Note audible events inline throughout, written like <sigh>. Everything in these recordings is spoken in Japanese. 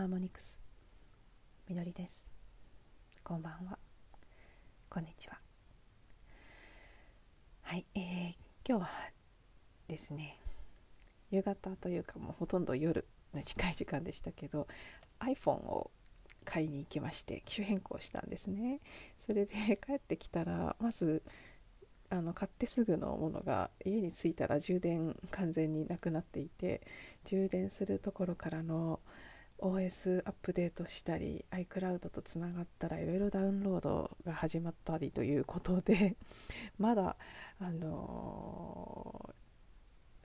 ハーモニクス。みのりです。こんばんは。こんにちは。はい、えー、今日はですね夕方というかもうほとんど夜の近い時間でしたけど iPhone を買いに行きまして機種変更したんですね。それで <laughs> 帰ってきたらまずあの買ってすぐのものが家に着いたら充電完全になくなっていて充電するところからの OS アップデートしたり iCloud とつながったらいろいろダウンロードが始まったりということで <laughs> まだあの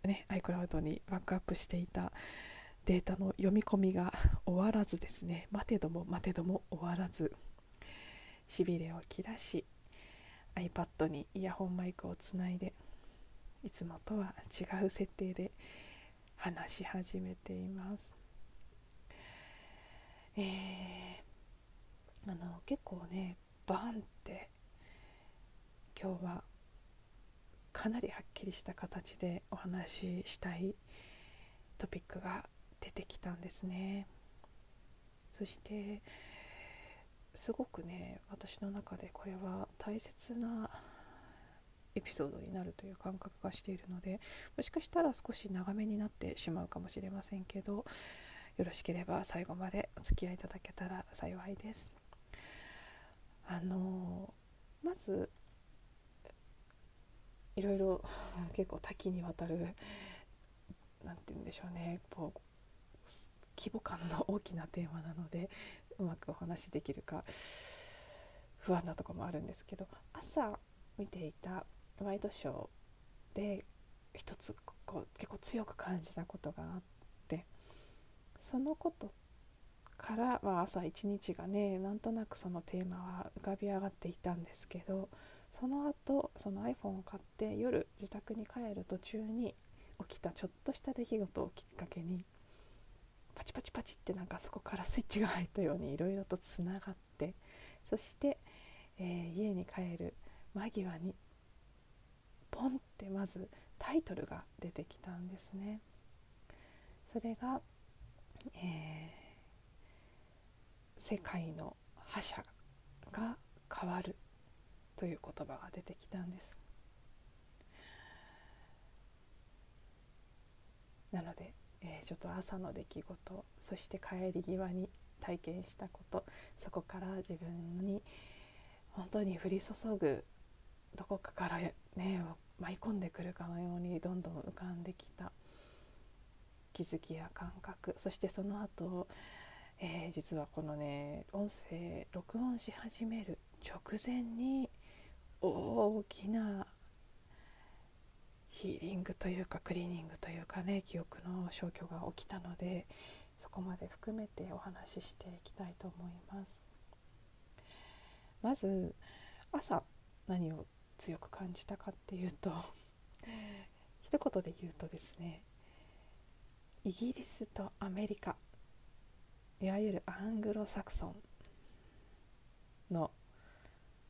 ー、ね iCloud にバックアップしていたデータの読み込みが <laughs> 終わらずですね待てども待てども終わらずしびれを切らし iPad にイヤホンマイクをつないでいつもとは違う設定で話し始めています。えー、あの結構ねバーンって今日はかなりはっきりした形でお話ししたいトピックが出てきたんですね。そしてすごくね私の中でこれは大切なエピソードになるという感覚がしているのでもしかしたら少し長めになってしまうかもしれませんけどよろしければ最後までお付き合いいただけたら幸いです。あのまずいろいろ結構多岐にわたる何て言うんでしょうねこう規模感の大きなテーマなのでうまくお話しできるか不安なとこもあるんですけど朝見ていたワイドショーで一つこう結構強く感じたことがあってそのことからは朝一日がねなんとなくそのテーマは浮かび上がっていたんですけどその後その iPhone を買って夜自宅に帰る途中に起きたちょっとした出来事をきっかけにパチパチパチってなんかそこからスイッチが入ったようにいろいろとつながってそして、えー、家に帰る間際にポンってまずタイトルが出てきたんですね。それが、えー、世界の覇者が変わるという言葉が出てきたんです。なのでえー、ちょっと朝の出来事そして帰り際に体験したことそこから自分に本当に降り注ぐどこかからね舞い込んでくるかのようにどんどん浮かんできた気づきや感覚。そしてその後、えー、実はこのね音声録音し始める直前に大きなヒーリングというかクリーニングというかね記憶の消去が起きたのでそこまで含めてお話ししていきたいと思います。まず朝何を強く感じたかっていうと <laughs> 一言で言うとですねイギリスとアメリカいわゆるアングロサクソンの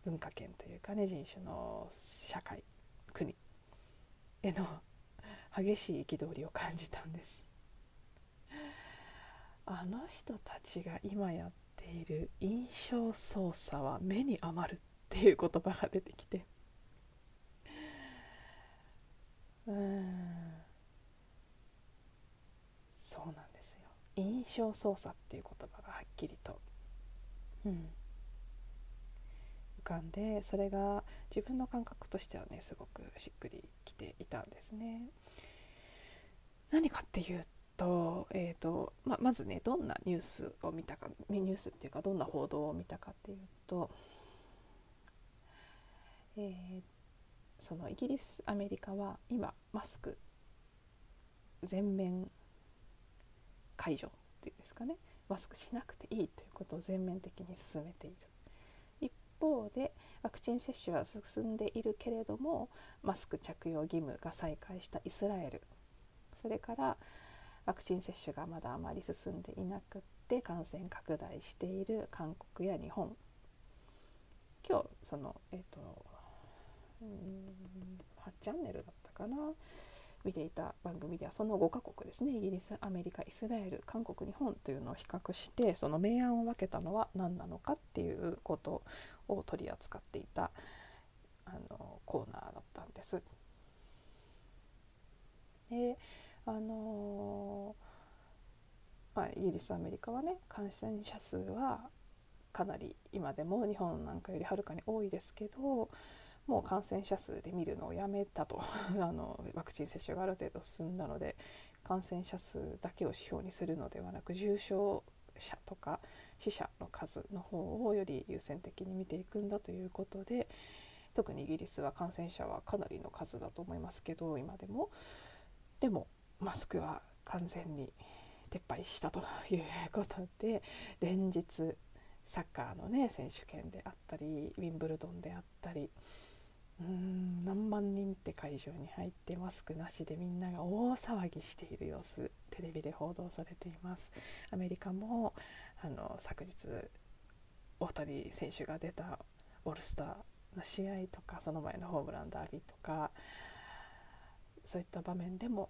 文化圏というかね人種の社会国への激しい憤りを感じたんです。あの人たちが今やっている印象操作は目に余るっていう言葉が出てきて。うん。そうなんですよ。印象操作っていう言葉がはっきりと。うん。浮かんでそれが自分の感覚としてはねすごくしっくりきていたんですね。何かっていうと,、えーとままずねどんなニュースを見たかニュースっていうかどんな報道を見たかっていうと、えー、そのイギリスアメリカは今マスク全面解除っていうんですかね。マスクしなくていいということを全面的に進めている。一方でワクチン接種は進んでいるけれどもマスク着用義務が再開したイスラエル。それからワクチン接種がまだあまり進んでいなくって感染拡大している韓国や日本。今日そのえっ、ー、とうん8チャンネルだったかな。見ていた番組ではその5カ国ですねイギリスアメリカイスラエル韓国日本というのを比較してその明暗を分けたのは何なのかっていうことを取り扱っていたあのコーナーだったんです。であのまあ、イギリスアメリカはね感染者数はかなり今でも日本なんかよりはるかに多いですけどもう感染者数で見るのをやめたと。<laughs> あのワクチン接種がある程度進んだので感染者数だけを指標にするのではなく重症者とか死者の数の方をより優先的に見ていくんだということで特にイギリスは感染者はかなりの数だと思いますけど今でも。でもマスクは完全に撤廃したということで連日サッカーのね選手権であったりウィンブルドンであったりうん何万人って会場に入ってマスクなしでみんなが大騒ぎしている様子テレビで報道されています。アメリカもあの昨日大谷選手が出たオールスターの試合とかその前のホームランダービーとかそういった場面でも、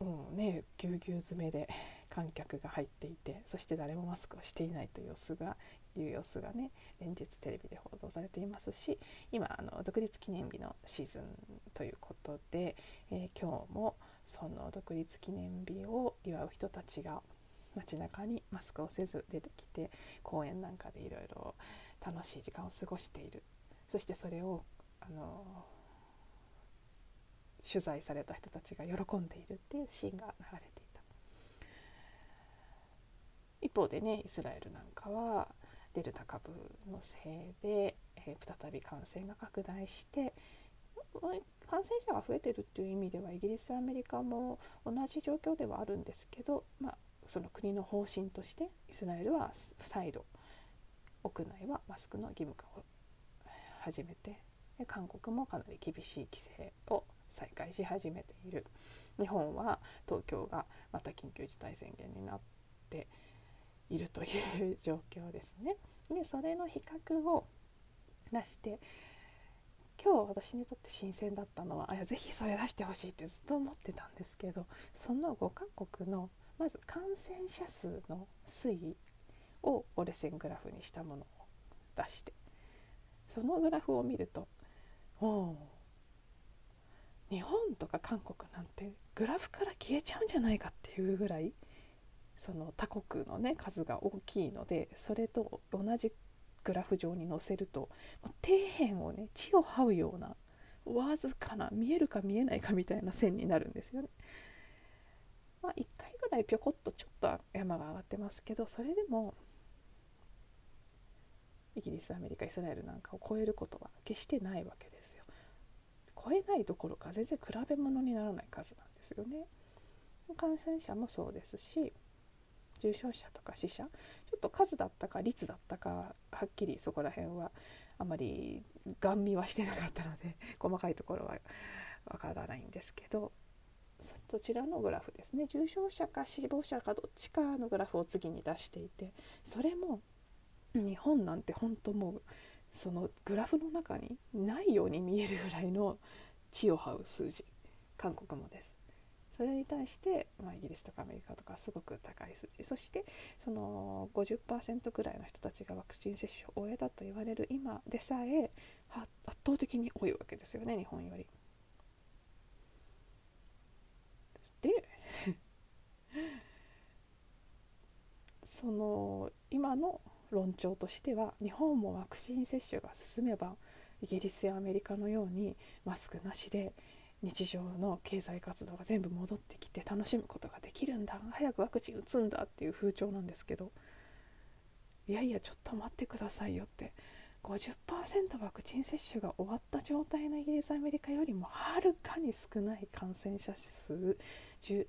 うんね、ぎゅうぎゅう詰めで観客が入っていてそして誰もマスクをしていないという様子がいう様子がね連日テレビで報道されていますし今あの独立記念日のシーズンということで、えー、今日もその独立記念日を祝う人たちが街中にマスクをせず出てきて公園なんかでいろいろ楽しい時間を過ごしている。そしてそれをあの取材された人たちが喜んでいるっていうシーンが流れていた一方でねイスラエルなんかはデルタ株のせいで、えー、再び感染が拡大して感染者が増えてるっていう意味ではイギリスアメリカも同じ状況ではあるんですけど、まあ、その国の方針としてイスラエルは再度屋内はマスクの義務化を始めて韓国もかなり厳しい規制を再開し始めている。日本は東京がまた緊急事態宣言になっているという状況ですね。でそれの比較を出して今日私にとって新鮮だったのはあやぜひそれ出してほしいってずっと思ってたんですけどその5カ国のまず感染者数の推移を折れ線グラフにしたものを出してそのグラフを見るとお日本とか韓国なんてグラフから消えちゃうんじゃないかっていうぐらいその他国のね数が大きいのでそれと同じグラフ上に載せると底辺をね地を這うようなわずかな見えるか見えないかみたいな線になるんですよね。まあ、1回ぐらいぴょこっとちょっと山が上がってますけどそれでもイギリスアメリカイスラエルなんかを超えることは決してないわけですよ。超えないどころか全然比べ物にならない数なんですよね。感染者もそうですし重症者とか死者ちょっと数だったか率だったかはっきりそこら辺はあまりガン見はしてなかったので <laughs> 細かいところはわからないんですけどそちらのグラフですね。重症者か死亡者かどっちかのグラフを次に出していてそれも日本なんて本当もうそのグラフの中にないように見えるぐらいの地を這う数字韓国もです。それに対して、まあ、イギリスとかアメリカとかすごく高い数字そしてその50%くらいの人たちがワクチン接種を終えたと言われる今でさえ圧倒的に多いわけですよね日本より。で <laughs> その今の論調としては日本もワクチン接種が進めばイギリスやアメリカのようにマスクなしで日常の経済活動が全部戻ってきて楽しむことができるんだ。早くワクチン打つんだっていう風潮なんですけど。いやいやちょっと待ってくださいよって。50%ワクチン接種が終わった状態のイギリスアメリカよりもはるかに少ない感染者数。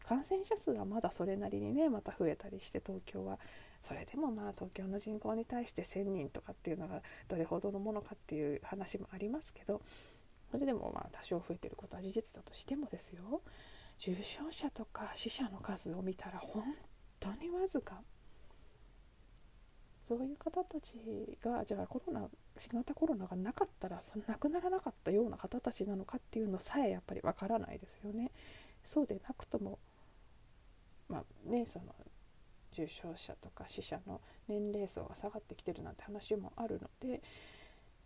感染者数はまだそれなりにねまた増えたりして東京は。それでもまあ東京の人口に対して1,000人とかっていうのがどれほどのものかっていう話もありますけど。それでもまあ多少増えてることは事実だとしてもですよ重症者とか死者の数を見たら本当にわずかそういう方たちがじゃあコロナ新型コロナがなかったらその亡くならなかったような方たちなのかっていうのさえやっぱりわからないですよね。そうでなくともまあねその重症者とか死者の年齢層が下がってきてるなんて話もあるので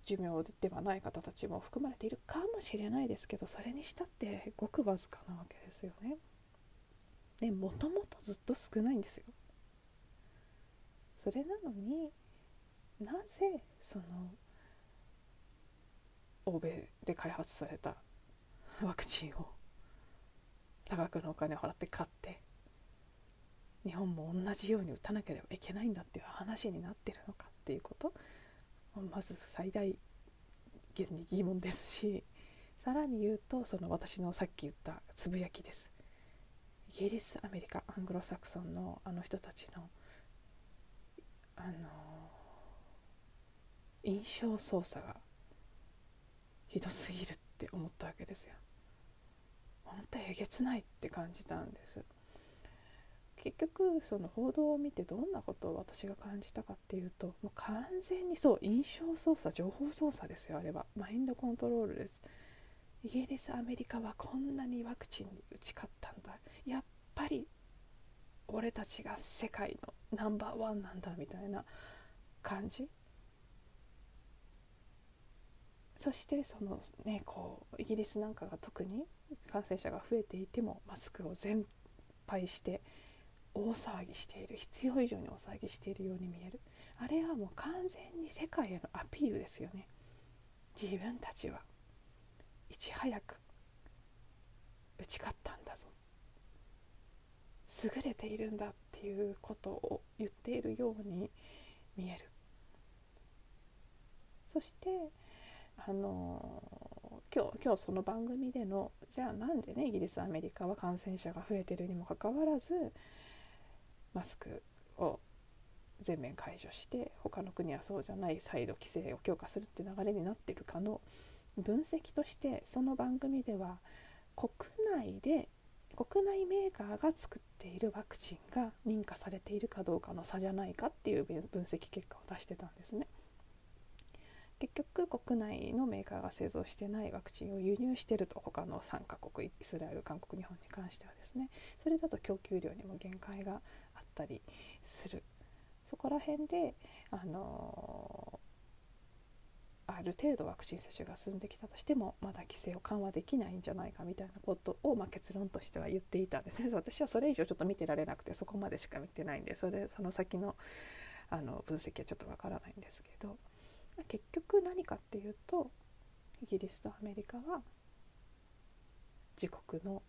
寿命ではない方たちも含まれているかもしれないですけどそれにしたってごくわずかなわけですよね。でもともとずっと少ないんですよ。それなのになぜその欧米で開発されたワクチンを多額のお金を払って買って日本も同じように打たなければいけないんだっていう話になってるのかっていうことまず最大限に疑問ですし <laughs> さらに言うとその私のさっき言ったつぶやきですイギリスアメリカアングロサクソンのあの人たちのあの印象操作がひどすぎるって思ったわけですよ。本当えげつないって感じたんです結局その報道を見てどんなことを私が感じたかっていうともう完全にそう印象操作情報操作ですよあれは。マインドコントロールです。イギリスアメリカはこんなにワクチンに打ち勝ったんだ。やっぱり俺たちが世界のナンバーワンなんだみたいな感じ。そしてそのねこうイギリスなんかが特に感染者が増えていてもマスクを全廃して大騒ぎしている必要以上に大騒ぎしているように見える。あれはもう完全に世界へのアピールですよね。自分たちは。いち早く打ち勝ったんだぞ。優れているんだっていうことを言っているように見える。そしてあの今日今日その番組でのじゃあなんでねイギリスアメリカは感染者が増えてるにもかかわらずマスクを全面解除して他の国はそうじゃない再度規制を強化するって流れになってるかの分析としてその番組では国内で国内メーカーが作っているワクチンが認可されているかどうかの差じゃないかっていう分析結果を出してたんですね。結局国内のメーカーが製造してないワクチンを輸入してると他の3カ国イスラエル韓国日本に関してはですねそれだと供給量にも限界がったりするそこら辺であのー、ある程度ワクチン接種が進んできたとしてもまだ規制を緩和できないんじゃないかみたいなことを、まあ、結論としては言っていたんですね <laughs> 私はそれ以上ちょっと見てられなくてそこまでしか見てないんでそれその先のあの分析はちょっとわからないんですけど。結局何かっていうとイギリスとアメリカは自国の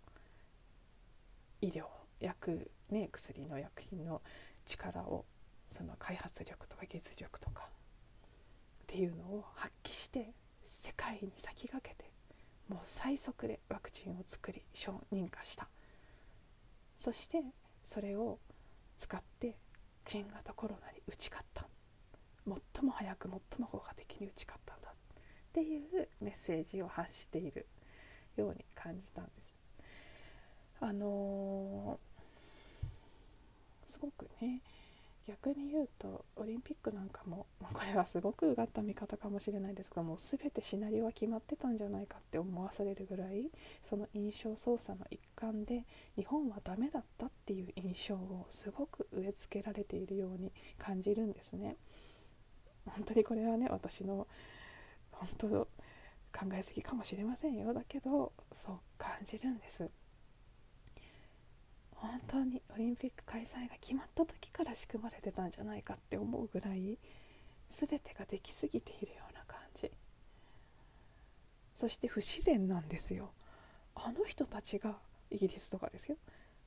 医療薬、ね、薬の薬品の力をその開発力とか技術力とかっていうのを発揮して世界に先駆けてもう最速でワクチンを作り承認可した。そしてそれを使って新型コロナに打ち勝った。最も早く最も効果的に打ち勝ったんだ。っていうメッセージを発しているように感じたんです。あのー、すごくね。逆に言うとオリンピックなんかも、まあ、これはすごくうがった見方かもしれないですがもう全てシナリオは決まってたんじゃないかって思わされるぐらいその印象操作の一環で日本はダメだったっていう印象をすごく植え付けられているように感じるんですね。本当にこれはね私の本当考えすぎかもしれませんよ。だけどそう感じるんです。本当にオリンピック開催が決まった時から仕組まれてたんじゃないかって思うぐらい全てができすぎているような感じ。そして不自然なんですよ。あの人たちがイギリスとかですよ。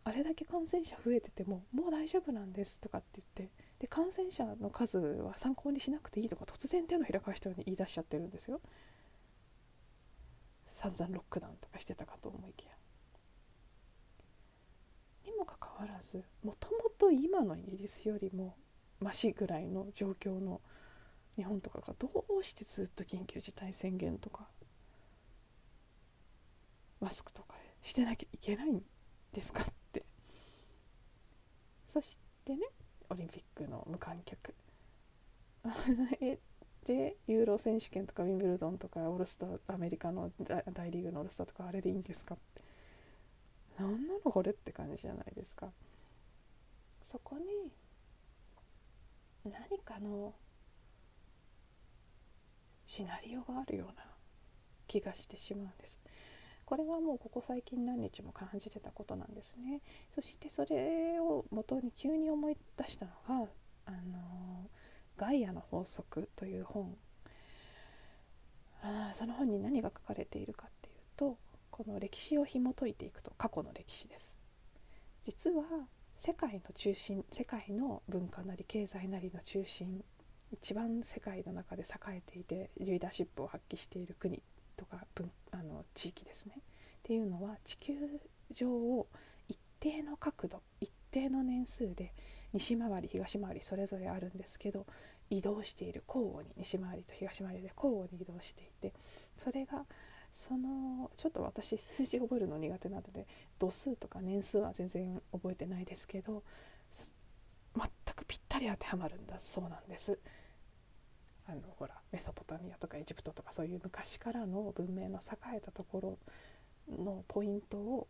あれだけ感染者増えててももう大丈夫なんですとかって言ってで感染者の数は参考にしなくていいとか突然手のひら返したように言い出しちゃってるんですよ。散々ロックダウンとかしてたかと思いきやにもかかわらずもともと今のイギリスよりもマシぐらいの状況の日本とかがどうしてずっと緊急事態宣言とかマスクとかしてなきゃいけないんですかって。そしてねオリンピックの無観客。<laughs> でユーロ選手権とかウィンブルドンとかオールスターアメリカの大リーグのオールスターとかあれでいいんですかって。何なのこれって感じじゃないですか。そこに何かのシナリオがあるような気がしてしまうんです。これはもうここ最近何日も感じてたことなんですね。そしてそれを元に急に思い出したのが「あのガイアの法則」という本。あその本に何が書かれているかっていうとこの歴史を紐解いていくと過去の歴史です。実は世界の中心世界の文化なり経済なりの中心一番世界の中で栄えていてリーダーシップを発揮している国とか文あの地域ですね。っていうのは地球上を一定の角度一定の年数で西回り東回りそれぞれあるんですけど移動している交互に西回りと東回りで交互に移動していてそれがそのちょっと私数字覚えるの苦手なので度数とか年数は全然覚えてないですけど全くぴったり当てはまるんだそうなんです。あのほらメソポタミアとかエジプトとかそういう昔からの文明の栄えたところのポイントを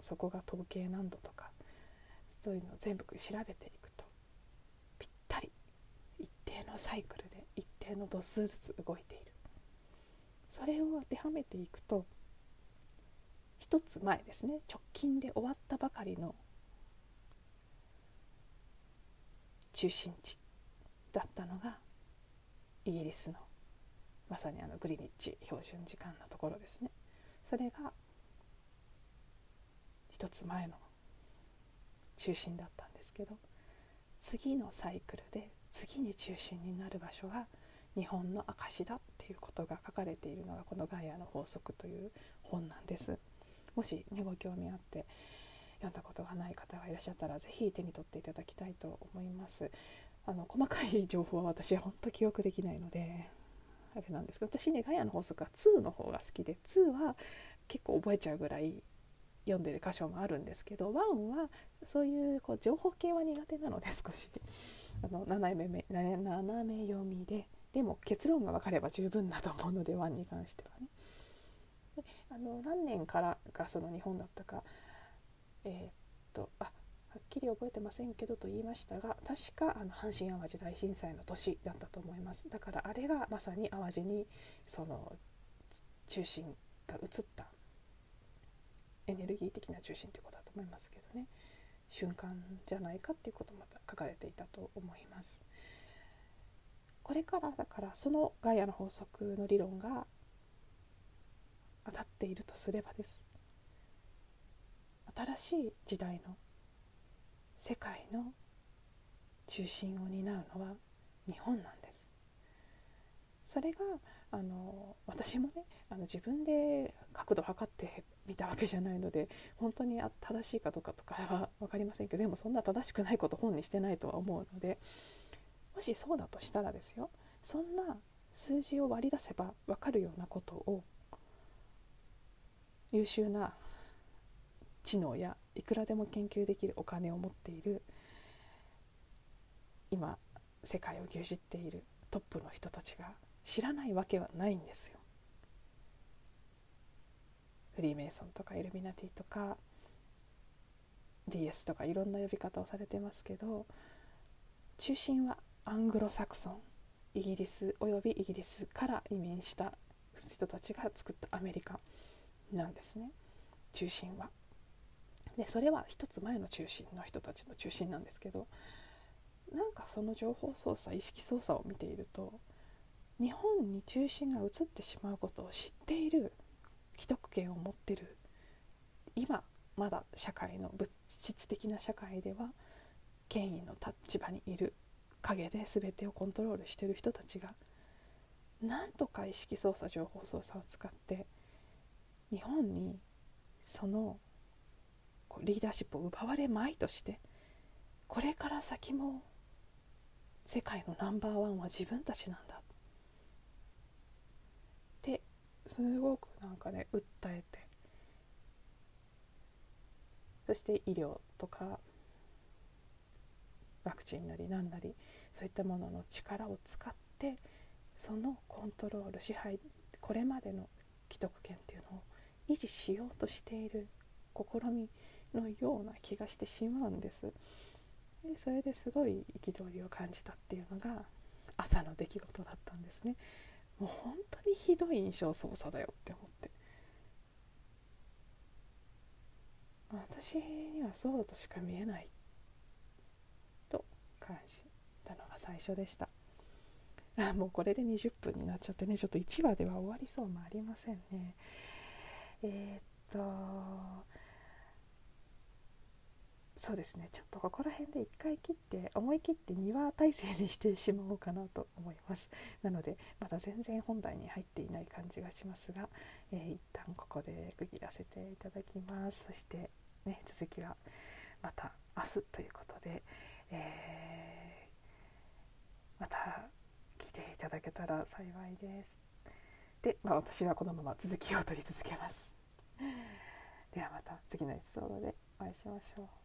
そこが統計難度とかそういうのを全部調べていくとぴったり一定のサイクルで一定の度数ずつ動いているそれを当てはめていくと一つ前ですね直近で終わったばかりの中心地だったのがイギリスのまさにあのグリニッジ標準時間のところですね。それが一つ前の中心だったんですけど次のサイクルで次に中心になる場所が日本の証だっいうことが書かれているのがこの「ガイアの法則」という本なんです。もし、ね、ご興味あって読んだことがない方がいらっしゃったら是非手に取っていただきたいと思います。あの細かい情報は私は本当記憶できないのであれなんですけど私ねガイアの法則は2の方が好きで2は結構覚えちゃうぐらい読んでる箇所もあるんですけど1はそういうこう情報系は苦手なので少し。あの斜め目斜め読みででも結論が分かれば十分だと思うので1に関してはね。あの何年からがその日本だったか。えー、っとあはっきり覚えてませんけどと言いましたが確かあの阪神・淡路大震災の年だったと思います。だからあれがまさに淡路にその中心が移った。エネルギー的な中心ということだと思いますけどね。瞬間じゃないかっていうこともまた書かれていたと思います。これからだからそのガイアの法則の理論が当たっているとすればです。新しい時代の世界の中心を担うのは日本なんです。それがあの私もねあの自分で角度を測ってみたわけじゃないので本当に正しいかどうかとかは分かりませんけどでもそんな正しくないこと本にしてないとは思うのでもしそうだとしたらですよそんな数字を割り出せば分かるようなことを優秀な知能やいくらでも研究できるお金を持っている今世界を牛耳っているトップの人たちが知らないわけはないんですよ。フリーメイソンとかイルミナティとか DS とかいろんな呼び方をされてますけど中心はアングロサクソンイギリスおよびイギリスから移民した人たちが作ったアメリカなんですね中心は。でそれは一つ前の中心の人たちの中心なんですけどなんかその情報操作意識操作を見ていると日本に中心が移ってしまうことを知っている既得権を持ってる今まだ社会の物質的な社会では権威の立場にいる陰で全てをコントロールしてる人たちがなんとか意識操作情報操作を使って日本にそのリーダーシップを奪われまいとしてこれから先も世界のナンバーワンは自分たちなんだ。ってすごくなんかね訴えてそして医療とかワクチンなり何なりそういったものの力を使ってそのコントロール支配これまでの既得権っていうのを維持しようとしている試みのような気がしてしまうんです。でそれですごい憤りを感じたっていうのが朝の出来事だったんですね。もう本当にひどい印象操作だよって思って。私にはそうとしか見えない。感じたのが最初でした。<laughs> もうこれで20分になっちゃってねちょっと1話では終わりそうもありませんね。えー、っとそうですね。ちょっとここら辺で1回切って思い切って2話体制にしてしまおうかなと思います。なのでまだ全然本題に入っていない感じがしますが、えー、一旦ここで区切らせていただきます。そしてね続きはまた明日ということで、えー、また来ていただけたら幸いです。で、まあ、私はこのまま続きを取り続けます。ではまた次のエピソードでお会いしましょう。